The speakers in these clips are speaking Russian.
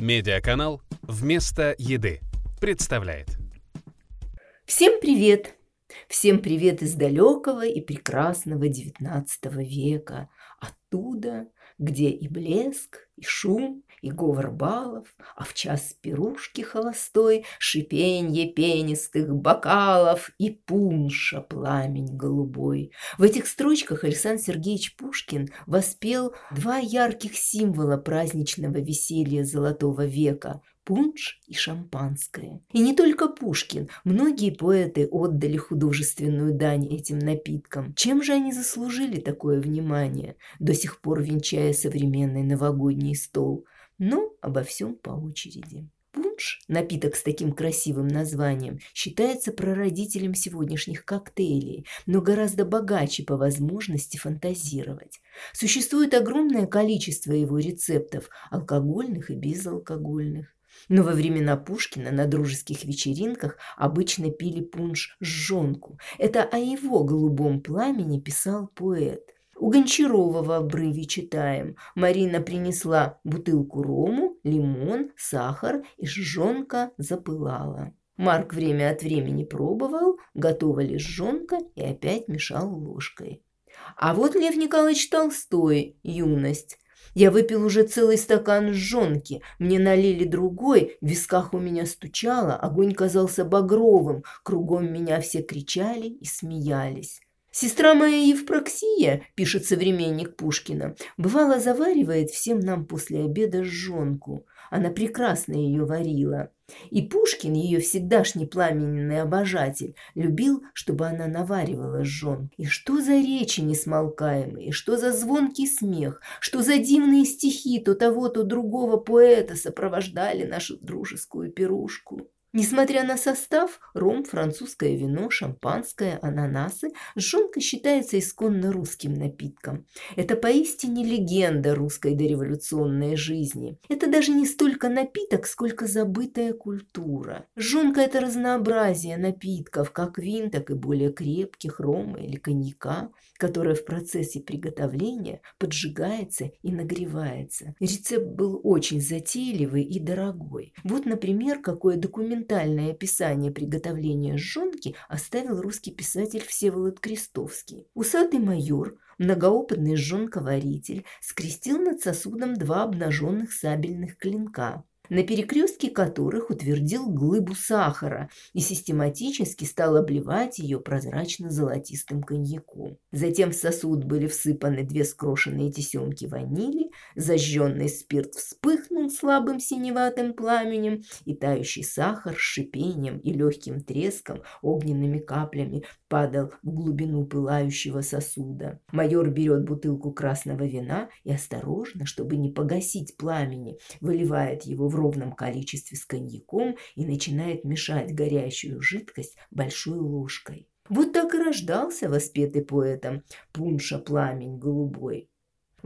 Медиаканал «Вместо еды» представляет. Всем привет! Всем привет из далекого и прекрасного XIX века. Оттуда, где и блеск, и шум, и говор балов, а в час пирушки холостой шипенье пенистых бокалов и пунша пламень голубой. В этих строчках Александр Сергеевич Пушкин воспел два ярких символа праздничного веселья Золотого века – пунш и шампанское. И не только Пушкин, многие поэты отдали художественную дань этим напиткам. Чем же они заслужили такое внимание, до сих пор венчая современный новогодний стол? Но обо всем по очереди. Пунш, напиток с таким красивым названием, считается прародителем сегодняшних коктейлей, но гораздо богаче по возможности фантазировать. Существует огромное количество его рецептов, алкогольных и безалкогольных. Но во времена Пушкина на дружеских вечеринках обычно пили пунш жжонку. Это о его голубом пламени писал поэт. У Гончарова в обрыве читаем. Марина принесла бутылку рому, лимон, сахар, и жжонка запылала. Марк время от времени пробовал, готова ли жжонка, и опять мешал ложкой. А вот Лев Николаевич Толстой «Юность». Я выпил уже целый стакан жжонки, мне налили другой, в висках у меня стучало, огонь казался багровым, кругом меня все кричали и смеялись. Сестра моя Евпроксия, пишет современник Пушкина, бывало заваривает всем нам после обеда жжонку. Она прекрасно ее варила. И Пушкин, ее всегдашний пламенный обожатель, любил, чтобы она наваривала жжон. И что за речи несмолкаемые, что за звонкий смех, что за дивные стихи то того, то другого поэта сопровождали нашу дружескую пирушку. Несмотря на состав, ром, французское вино, шампанское, ананасы, жжонка считается исконно русским напитком. Это поистине легенда русской дореволюционной жизни. Это даже не столько напиток, сколько забытая культура. Жжонка – это разнообразие напитков, как вин, так и более крепких, рома или коньяка, которое в процессе приготовления поджигается и нагревается. Рецепт был очень затейливый и дорогой. Вот, например, какое документ документальное описание приготовления жжёнки оставил русский писатель Всеволод Крестовский. Усатый майор, многоопытный жжёнковаритель, скрестил над сосудом два обнаженных сабельных клинка – на перекрестке которых утвердил глыбу сахара и систематически стал обливать ее прозрачно-золотистым коньяком. Затем в сосуд были всыпаны две скрошенные тесемки ванили, зажженный спирт вспыхнул слабым синеватым пламенем, и тающий сахар с шипением и легким треском огненными каплями падал в глубину пылающего сосуда. Майор берет бутылку красного вина и осторожно, чтобы не погасить пламени, выливает его в ровном количестве с коньяком и начинает мешать горящую жидкость большой ложкой. Вот так и рождался воспетый поэтом пунша пламень голубой.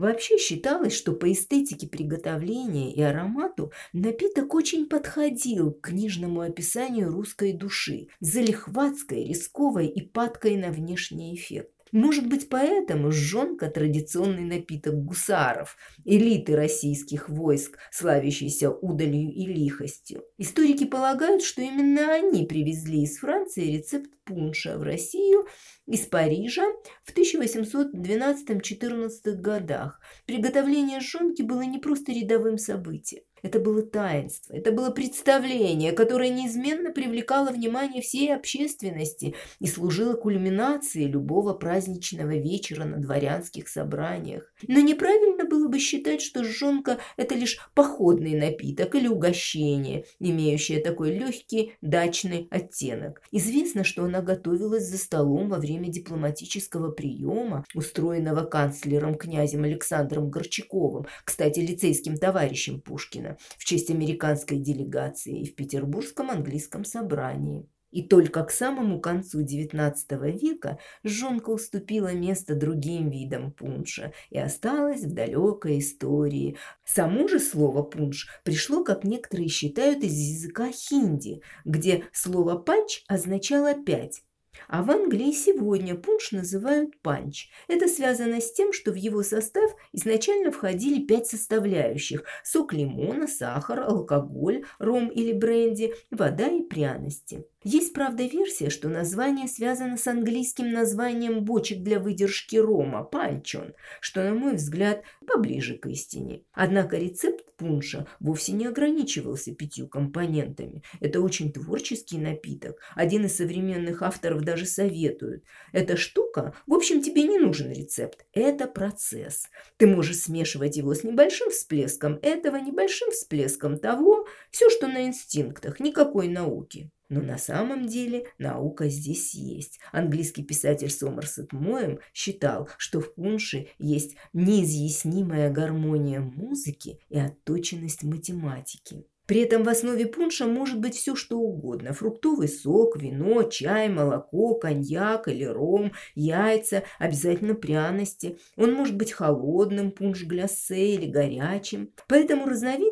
Вообще считалось, что по эстетике приготовления и аромату напиток очень подходил к книжному описанию русской души, залихватской, рисковой и падкой на внешний эффект. Может быть, поэтому жжонка – традиционный напиток гусаров, элиты российских войск, славящейся удалью и лихостью. Историки полагают, что именно они привезли из Франции рецепт пунша в Россию из Парижа в 1812-14 годах. Приготовление жжонки было не просто рядовым событием. Это было таинство, это было представление, которое неизменно привлекало внимание всей общественности и служило кульминацией любого праздничного вечера на дворянских собраниях. Но неправильно было бы считать, что жжонка – это лишь походный напиток или угощение, имеющее такой легкий дачный оттенок. Известно, что она готовилась за столом во время дипломатического приема, устроенного канцлером князем Александром Горчаковым, кстати, лицейским товарищем Пушкина в честь американской делегации в Петербургском английском собрании. И только к самому концу XIX века жонка уступила место другим видам пунша и осталась в далекой истории. Само же слово «пунш» пришло, как некоторые считают, из языка хинди, где слово «панч» означало «пять», А в Англии сегодня пунш называют панч. Это связано с тем, что в его состав изначально входили пять составляющих – сок лимона, сахар, алкоголь, ром или бренди, вода и пряности. Есть, правда, версия, что название связано с английским названием бочек для выдержки рома – панчон, что, на мой взгляд, поближе к истине. Однако рецепт пунша вовсе не ограничивался пятью компонентами. Это очень творческий напиток. Один из современных авторов даже советует. Эта штука, в общем, тебе не нужен рецепт. Это процесс. Ты можешь смешивать его с небольшим всплеском этого, небольшим всплеском того. Все, что на инстинктах, никакой науки. Но на самом деле наука здесь есть. Английский писатель Сомерсет Моэм считал, что в пунше есть неизъяснимая гармония музыки и отточенность математики. При этом в основе пунша может быть все что угодно. Фруктовый сок, вино, чай, молоко, коньяк или ром, яйца, обязательно пряности. Он может быть холодным, пунш гляссе или горячим. Поэтому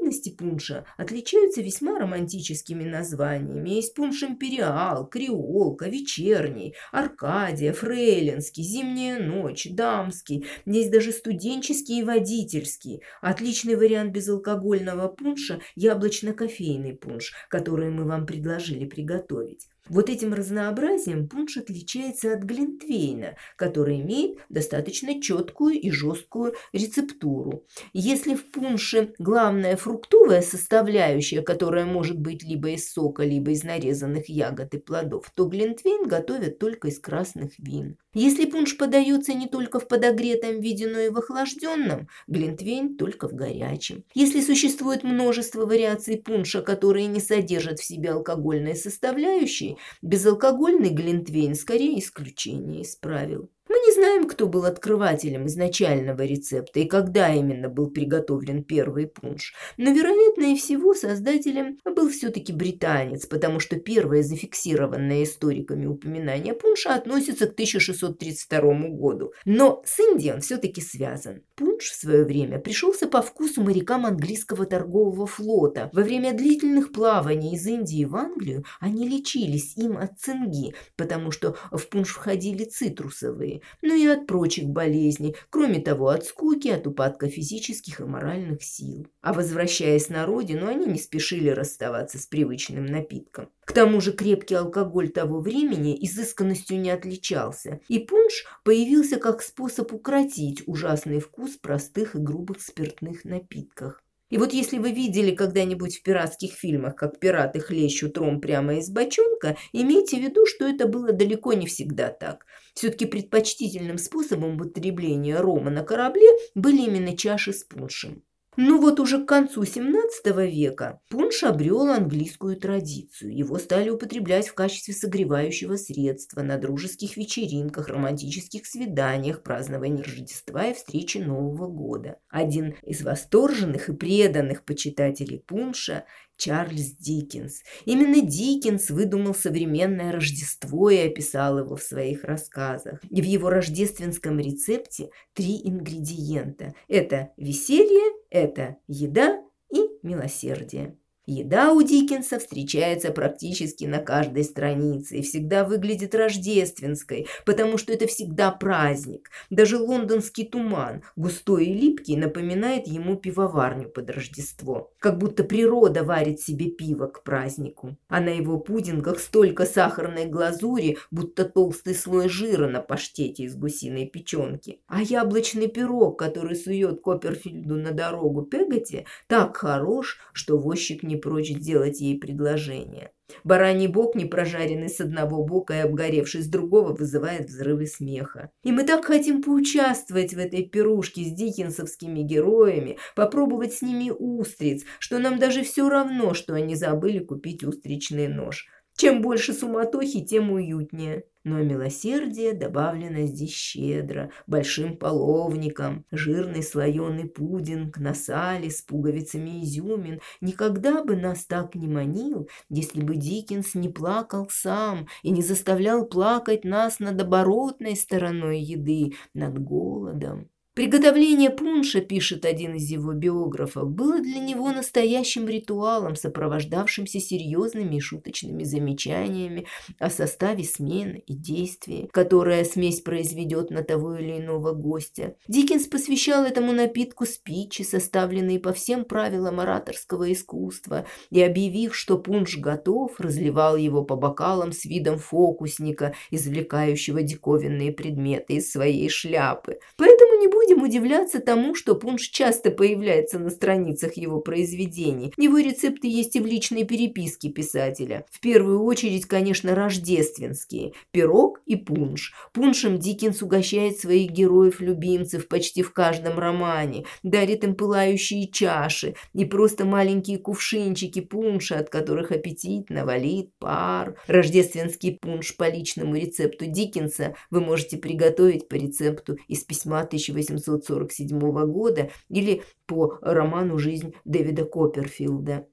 разновидности пунша отличаются весьма романтическими названиями. Есть пунш империал, креолка, вечерний, аркадия, фрейлинский, зимняя ночь, дамский. Есть даже студенческий и водительский. Отличный вариант безалкогольного пунша – яблочный кофейный пунш, который мы вам предложили приготовить. Вот этим разнообразием пунш отличается от глинтвейна, который имеет достаточно четкую и жесткую рецептуру. Если в пунше главная фруктовая составляющая, которая может быть либо из сока, либо из нарезанных ягод и плодов, то глинтвейн готовят только из красных вин. Если пунш подается не только в подогретом виде, но и в охлажденном, глинтвейн только в горячем. Если существует множество вариаций пунша, которые не содержат в себе алкогольные составляющие, безалкогольный глинтвейн скорее исключение из правил. Мы не знаем, кто был открывателем изначального рецепта и когда именно был приготовлен первый пунш, но, вероятнее всего, создателем был все-таки британец, потому что первое зафиксированное историками упоминание пунша относится к 1632 году. Но с Индией он все-таки связан. Пунш в свое время пришелся по вкусу морякам английского торгового флота. Во время длительных плаваний из Индии в Англию они лечились им от цинги, потому что в пунш входили цитрусовые но и от прочих болезней, кроме того, от скуки, от упадка физических и моральных сил. А возвращаясь на родину, они не спешили расставаться с привычным напитком. К тому же крепкий алкоголь того времени изысканностью не отличался, и пунш появился как способ укротить ужасный вкус простых и грубых спиртных напитках. И вот если вы видели когда-нибудь в пиратских фильмах, как пираты хлещут ром прямо из бочонка, имейте в виду, что это было далеко не всегда так. Все-таки предпочтительным способом употребления рома на корабле были именно чаши с пуншем. Ну вот уже к концу 17 века пунш обрел английскую традицию. Его стали употреблять в качестве согревающего средства на дружеских вечеринках, романтических свиданиях, праздновании Рождества и встречи Нового года. Один из восторженных и преданных почитателей пунша Чарльз Диккенс. Именно Диккенс выдумал современное Рождество и описал его в своих рассказах. И в его рождественском рецепте три ингредиента. Это веселье, это еда и милосердие. Еда у Диккенса встречается практически на каждой странице и всегда выглядит рождественской, потому что это всегда праздник. Даже лондонский туман, густой и липкий, напоминает ему пивоварню под Рождество. Как будто природа варит себе пиво к празднику. А на его пудингах столько сахарной глазури, будто толстый слой жира на паштете из гусиной печенки. А яблочный пирог, который сует Копперфильду на дорогу Пегати, так хорош, что возчик не прочь сделать ей предложение. Бараний бок, не прожаренный с одного бока и обгоревший с другого, вызывает взрывы смеха. И мы так хотим поучаствовать в этой пирушке с диккенсовскими героями, попробовать с ними устриц, что нам даже все равно, что они забыли купить устричный нож. Чем больше суматохи, тем уютнее. Но милосердие добавлено здесь щедро, большим половником. Жирный слоеный пудинг на сале с пуговицами изюмин никогда бы нас так не манил, если бы Диккенс не плакал сам и не заставлял плакать нас над оборотной стороной еды, над голодом. Приготовление пунша, пишет один из его биографов, было для него настоящим ритуалом, сопровождавшимся серьезными и шуточными замечаниями о составе смены и действии, которое смесь произведет на того или иного гостя. Диккенс посвящал этому напитку спичи, составленные по всем правилам ораторского искусства, и, объявив, что пунш готов, разливал его по бокалам с видом фокусника, извлекающего диковинные предметы из своей шляпы. Поэтому не будем удивляться тому, что пунш часто появляется на страницах его произведений. Его рецепты есть и в личной переписке писателя. В первую очередь, конечно, рождественские – пирог и пунш. Пуншем Диккенс угощает своих героев-любимцев почти в каждом романе, дарит им пылающие чаши и просто маленькие кувшинчики пунша, от которых аппетит навалит пар. Рождественский пунш по личному рецепту Диккенса вы можете приготовить по рецепту из письма 1847 года или по роману «Жизнь Дэвида Копперфилда».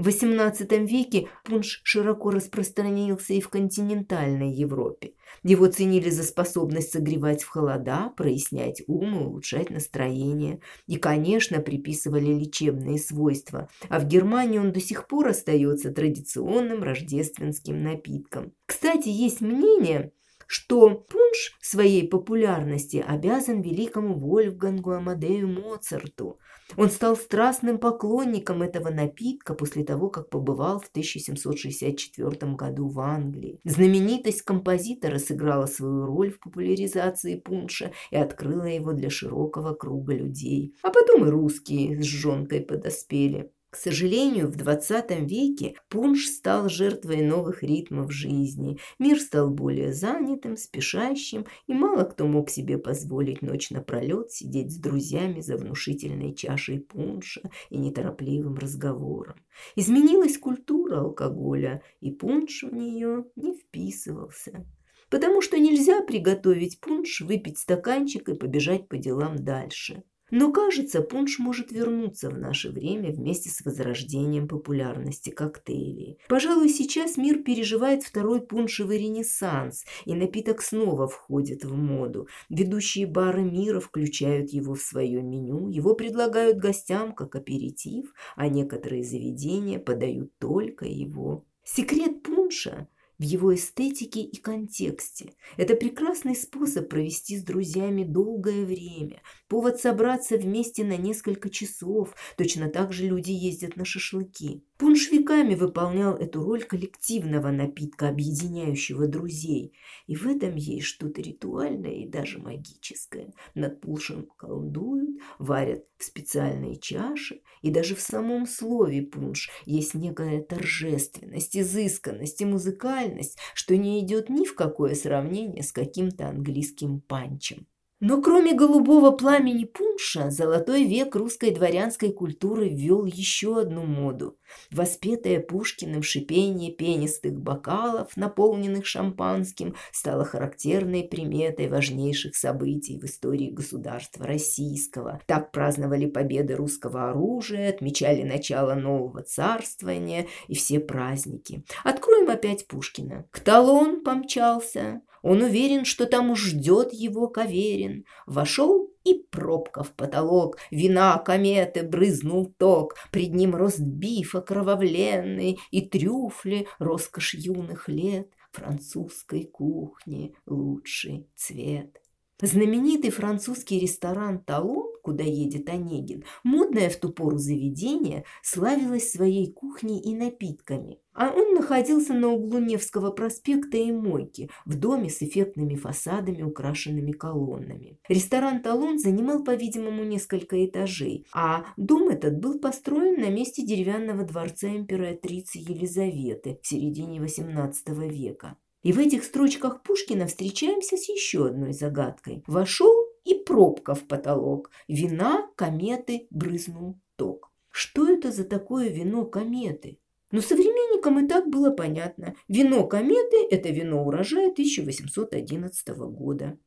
В XVIII веке пунш широко распространился и в континентальной Европе. Его ценили за способность согревать в холода, прояснять ум и улучшать настроение. И, конечно, приписывали лечебные свойства. А в Германии он до сих пор остается традиционным рождественским напитком. Кстати, есть мнение, что пунш своей популярности обязан великому Вольфгангу Амадею Моцарту. Он стал страстным поклонником этого напитка после того, как побывал в 1764 году в Англии. Знаменитость композитора сыграла свою роль в популяризации пунша и открыла его для широкого круга людей. А потом и русские с жонкой подоспели. К сожалению, в 20 веке пунш стал жертвой новых ритмов жизни. Мир стал более занятым, спешащим, и мало кто мог себе позволить ночь напролет сидеть с друзьями за внушительной чашей пунша и неторопливым разговором. Изменилась культура алкоголя, и пунш в нее не вписывался потому что нельзя приготовить пунш, выпить стаканчик и побежать по делам дальше. Но, кажется, пунш может вернуться в наше время вместе с возрождением популярности коктейлей. Пожалуй, сейчас мир переживает второй пуншевый ренессанс, и напиток снова входит в моду. Ведущие бары мира включают его в свое меню, его предлагают гостям как аперитив, а некоторые заведения подают только его. Секрет пунша – в его эстетике и контексте. Это прекрасный способ провести с друзьями долгое время, повод собраться вместе на несколько часов. Точно так же люди ездят на шашлыки. Пунш веками выполнял эту роль коллективного напитка, объединяющего друзей. И в этом есть что-то ритуальное и даже магическое. Над пуншем колдуют, варят в специальные чаши. И даже в самом слове пунш есть некая торжественность, изысканность и музыкальность, что не идет ни в какое сравнение с каким-то английским панчем. Но кроме голубого пламени пунша, золотой век русской дворянской культуры ввел еще одну моду. Воспетое Пушкиным шипение пенистых бокалов, наполненных шампанским, стало характерной приметой важнейших событий в истории государства российского. Так праздновали победы русского оружия, отмечали начало нового царствования и все праздники. Откроем опять Пушкина. К талон помчался, он уверен, что там ждет его Каверин. Вошел и пробка в потолок, вина кометы брызнул ток, пред ним рост биф окровавленный и трюфли, роскошь юных лет, французской кухни лучший цвет. Знаменитый французский ресторан «Талон», куда едет Онегин, модное в ту пору заведение, славилось своей кухней и напитками. А он находился на углу Невского проспекта и Мойки, в доме с эффектными фасадами, украшенными колоннами. Ресторан «Талон» занимал, по-видимому, несколько этажей, а дом этот был построен на месте деревянного дворца императрицы Елизаветы в середине XVIII века. И в этих строчках Пушкина встречаемся с еще одной загадкой. Вошел и пробка в потолок. Вина кометы брызнул ток. Что это за такое вино кометы? Но современникам и так было понятно. Вино кометы – это вино урожая 1811 года.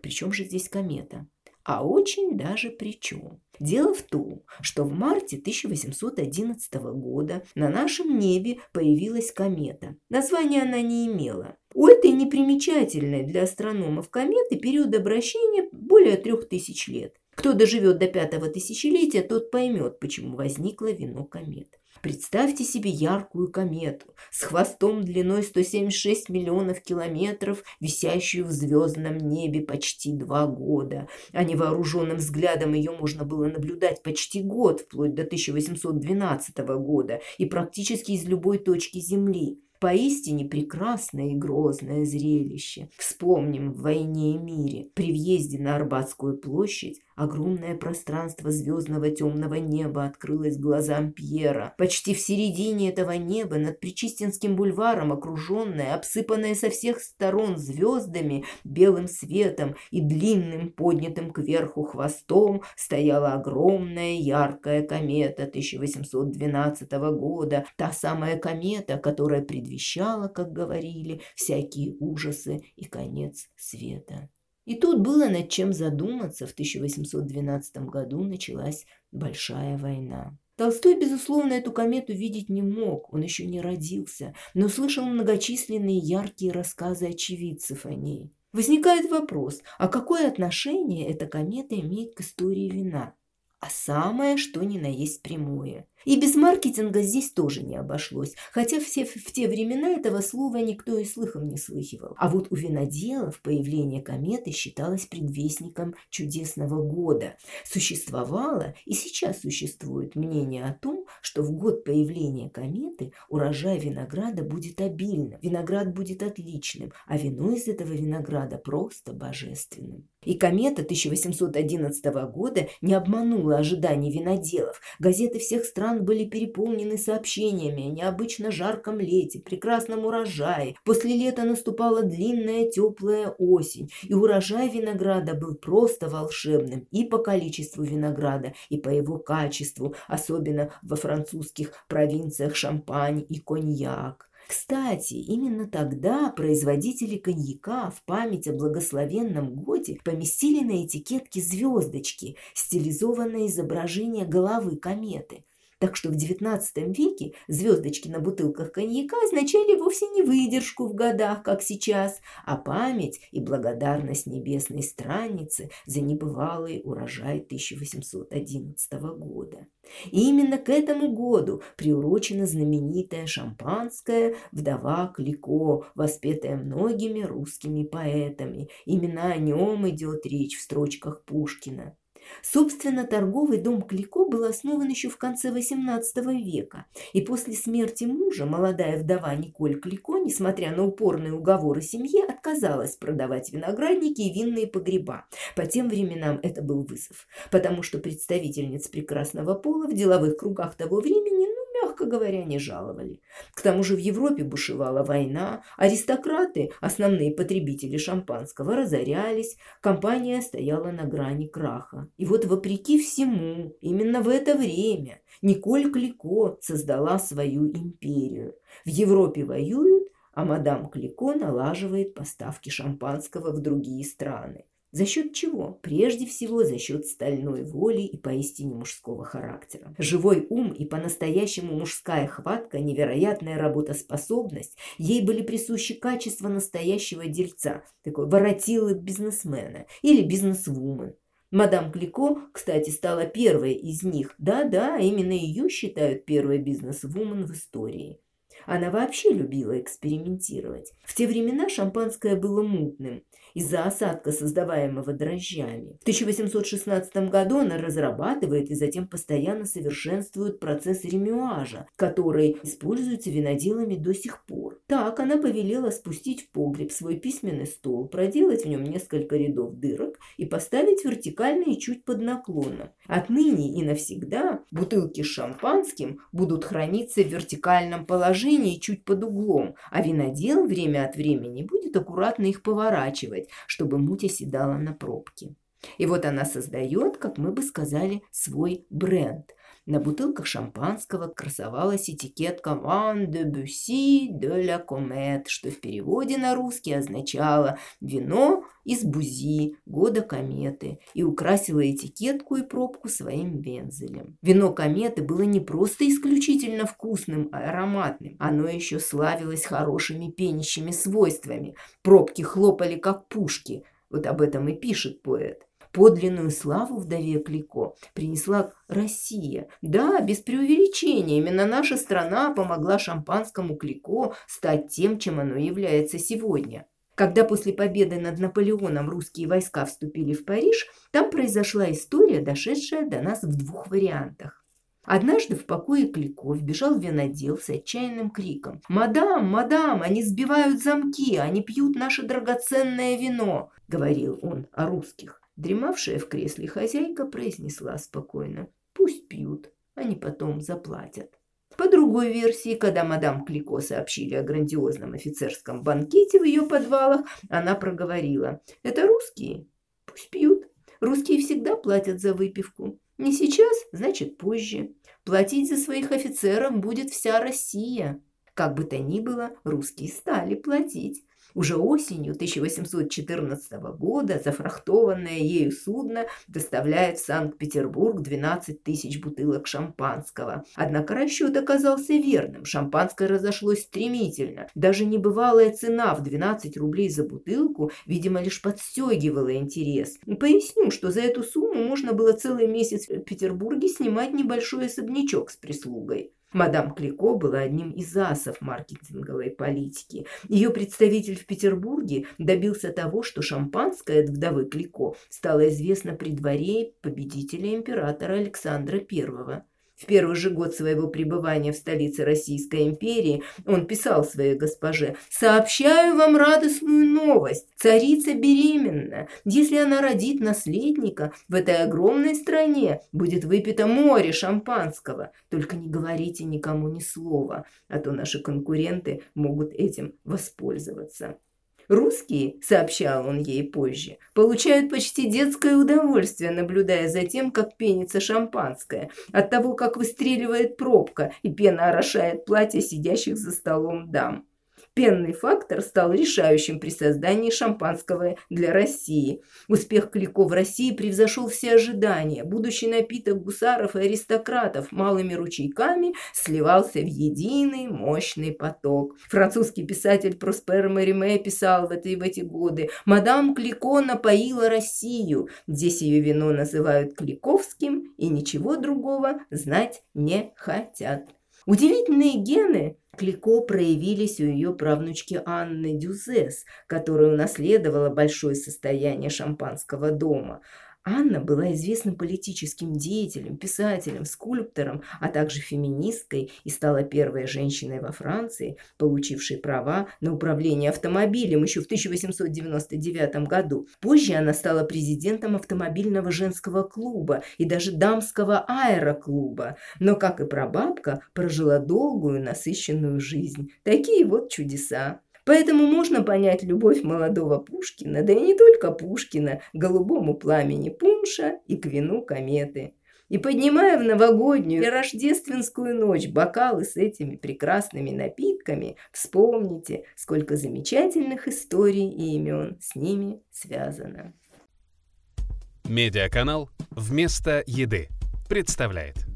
Причем же здесь комета? А очень даже причем. Дело в том, что в марте 1811 года на нашем небе появилась комета. Названия она не имела. У этой непримечательной для астрономов кометы период обращения более трех тысяч лет. Кто доживет до пятого тысячелетия, тот поймет, почему возникло вино комет. Представьте себе яркую комету с хвостом длиной 176 миллионов километров, висящую в звездном небе почти два года. А невооруженным взглядом ее можно было наблюдать почти год, вплоть до 1812 года, и практически из любой точки Земли. Поистине прекрасное и грозное зрелище. Вспомним в «Войне и мире» при въезде на Арбатскую площадь Огромное пространство звездного темного неба открылось глазам Пьера. Почти в середине этого неба, над Причистинским бульваром, окруженное, обсыпанное со всех сторон звездами, белым светом и длинным поднятым кверху хвостом, стояла огромная яркая комета 1812 года. Та самая комета, которая предвещала, как говорили, всякие ужасы и конец света. И тут было над чем задуматься. В 1812 году началась Большая война. Толстой, безусловно, эту комету видеть не мог, он еще не родился, но слышал многочисленные яркие рассказы очевидцев о ней. Возникает вопрос, а какое отношение эта комета имеет к истории вина? А самое, что ни на есть прямое. И без маркетинга здесь тоже не обошлось, хотя все, в те времена этого слова никто и слыхом не слыхивал. А вот у виноделов появление кометы считалось предвестником чудесного года. Существовало и сейчас существует мнение о том, что в год появления кометы урожай винограда будет обильным, виноград будет отличным, а вино из этого винограда просто божественным. И комета 1811 года не обманула ожиданий виноделов. Газеты всех стран были переполнены сообщениями о необычно жарком лете, прекрасном урожае. После лета наступала длинная теплая осень, и урожай винограда был просто волшебным и по количеству винограда, и по его качеству, особенно во французских провинциях Шампань и Коньяк. Кстати, именно тогда производители коньяка в память о благословенном годе поместили на этикетке звездочки, стилизованное изображение головы кометы. Так что в XIX веке звездочки на бутылках коньяка означали вовсе не выдержку в годах, как сейчас, а память и благодарность небесной страннице за небывалый урожай 1811 года. И именно к этому году приурочена знаменитая шампанская «Вдова Клико», воспетая многими русскими поэтами. Именно о нем идет речь в строчках Пушкина. Собственно, торговый дом Клико был основан еще в конце XVIII века, и после смерти мужа молодая вдова Николь Клико, несмотря на упорные уговоры семьи, отказалась продавать виноградники и винные погреба. По тем временам это был вызов, потому что представительниц прекрасного пола в деловых кругах того времени мягко говоря, не жаловали. К тому же в Европе бушевала война, аристократы, основные потребители шампанского, разорялись, компания стояла на грани краха. И вот вопреки всему, именно в это время Николь Клико создала свою империю. В Европе воюют, а мадам Клико налаживает поставки шампанского в другие страны. За счет чего? Прежде всего за счет стальной воли и поистине мужского характера. Живой ум и по-настоящему мужская хватка, невероятная работоспособность, ей были присущи качества настоящего дельца, такой воротилы бизнесмена или бизнесвумен. Мадам Клико, кстати, стала первой из них. Да-да, именно ее считают первой бизнес-вумен в истории. Она вообще любила экспериментировать. В те времена шампанское было мутным из-за осадка, создаваемого дрожжами. В 1816 году она разрабатывает и затем постоянно совершенствует процесс ремюажа, который используется виноделами до сих пор. Так она повелела спустить в погреб свой письменный стол, проделать в нем несколько рядов дырок и поставить вертикально и чуть под наклоном. Отныне и навсегда бутылки с шампанским будут храниться в вертикальном положении чуть под углом, а винодел время от времени будет аккуратно их поворачивать, делать, чтобы муть оседала на пробке. И вот она создает, как мы бы сказали, свой бренд. На бутылках шампанского красовалась этикетка «Ван де Бюсси де ла Комет», что в переводе на русский означало «вино из Бузи, года кометы», и украсила этикетку и пробку своим вензелем. Вино кометы было не просто исключительно вкусным, а ароматным, оно еще славилось хорошими пенящими свойствами. Пробки хлопали, как пушки, вот об этом и пишет поэт. Подлинную славу вдове Клико принесла Россия. Да, без преувеличения, именно наша страна помогла шампанскому Клико стать тем, чем оно является сегодня. Когда после победы над Наполеоном русские войска вступили в Париж, там произошла история, дошедшая до нас в двух вариантах. Однажды в покое Клико вбежал винодел с отчаянным криком. «Мадам, мадам, они сбивают замки, они пьют наше драгоценное вино!» — говорил он о русских. Дремавшая в кресле хозяйка произнесла спокойно. «Пусть пьют, они потом заплатят». По другой версии, когда мадам Клико сообщили о грандиозном офицерском банкете в ее подвалах, она проговорила. «Это русские? Пусть пьют. Русские всегда платят за выпивку. Не сейчас, значит позже. Платить за своих офицеров будет вся Россия. Как бы то ни было, русские стали платить. Уже осенью 1814 года зафрахтованное ею судно доставляет в Санкт-Петербург 12 тысяч бутылок шампанского. Однако расчет оказался верным. Шампанское разошлось стремительно. Даже небывалая цена в 12 рублей за бутылку, видимо, лишь подстегивала интерес. Поясню, что за эту сумму можно было целый месяц в Петербурге снимать небольшой особнячок с прислугой. Мадам Клико была одним из асов маркетинговой политики. Ее представитель в Петербурге добился того, что шампанское от вдовы Клико стало известно при дворе победителя императора Александра I. В первый же год своего пребывания в столице Российской империи он писал своей госпоже «Сообщаю вам радостную новость. Царица беременна. Если она родит наследника, в этой огромной стране будет выпито море шампанского. Только не говорите никому ни слова, а то наши конкуренты могут этим воспользоваться». Русские, сообщал он ей позже, получают почти детское удовольствие, наблюдая за тем, как пенится шампанское, от того, как выстреливает пробка и пена орошает платье сидящих за столом дам. Пенный фактор стал решающим при создании шампанского для России. Успех Клико в России превзошел все ожидания. Будущий напиток гусаров и аристократов малыми ручейками сливался в единый мощный поток. Французский писатель Проспер Мериме писал в, эти, в эти годы «Мадам Клико напоила Россию. Здесь ее вино называют Кликовским и ничего другого знать не хотят». Удивительные гены Клико проявились у ее правнучки Анны Дюзес, которая унаследовала большое состояние шампанского дома – Анна была известным политическим деятелем, писателем, скульптором, а также феминисткой и стала первой женщиной во Франции, получившей права на управление автомобилем еще в 1899 году. Позже она стала президентом автомобильного женского клуба и даже дамского аэроклуба, но, как и прабабка, прожила долгую, насыщенную жизнь. Такие вот чудеса. Поэтому можно понять любовь молодого Пушкина, да и не только Пушкина, к голубому пламени пунша и к вину кометы. И поднимая в новогоднюю и рождественскую ночь бокалы с этими прекрасными напитками, вспомните, сколько замечательных историй и имен с ними связано. Медиаканал «Вместо еды» представляет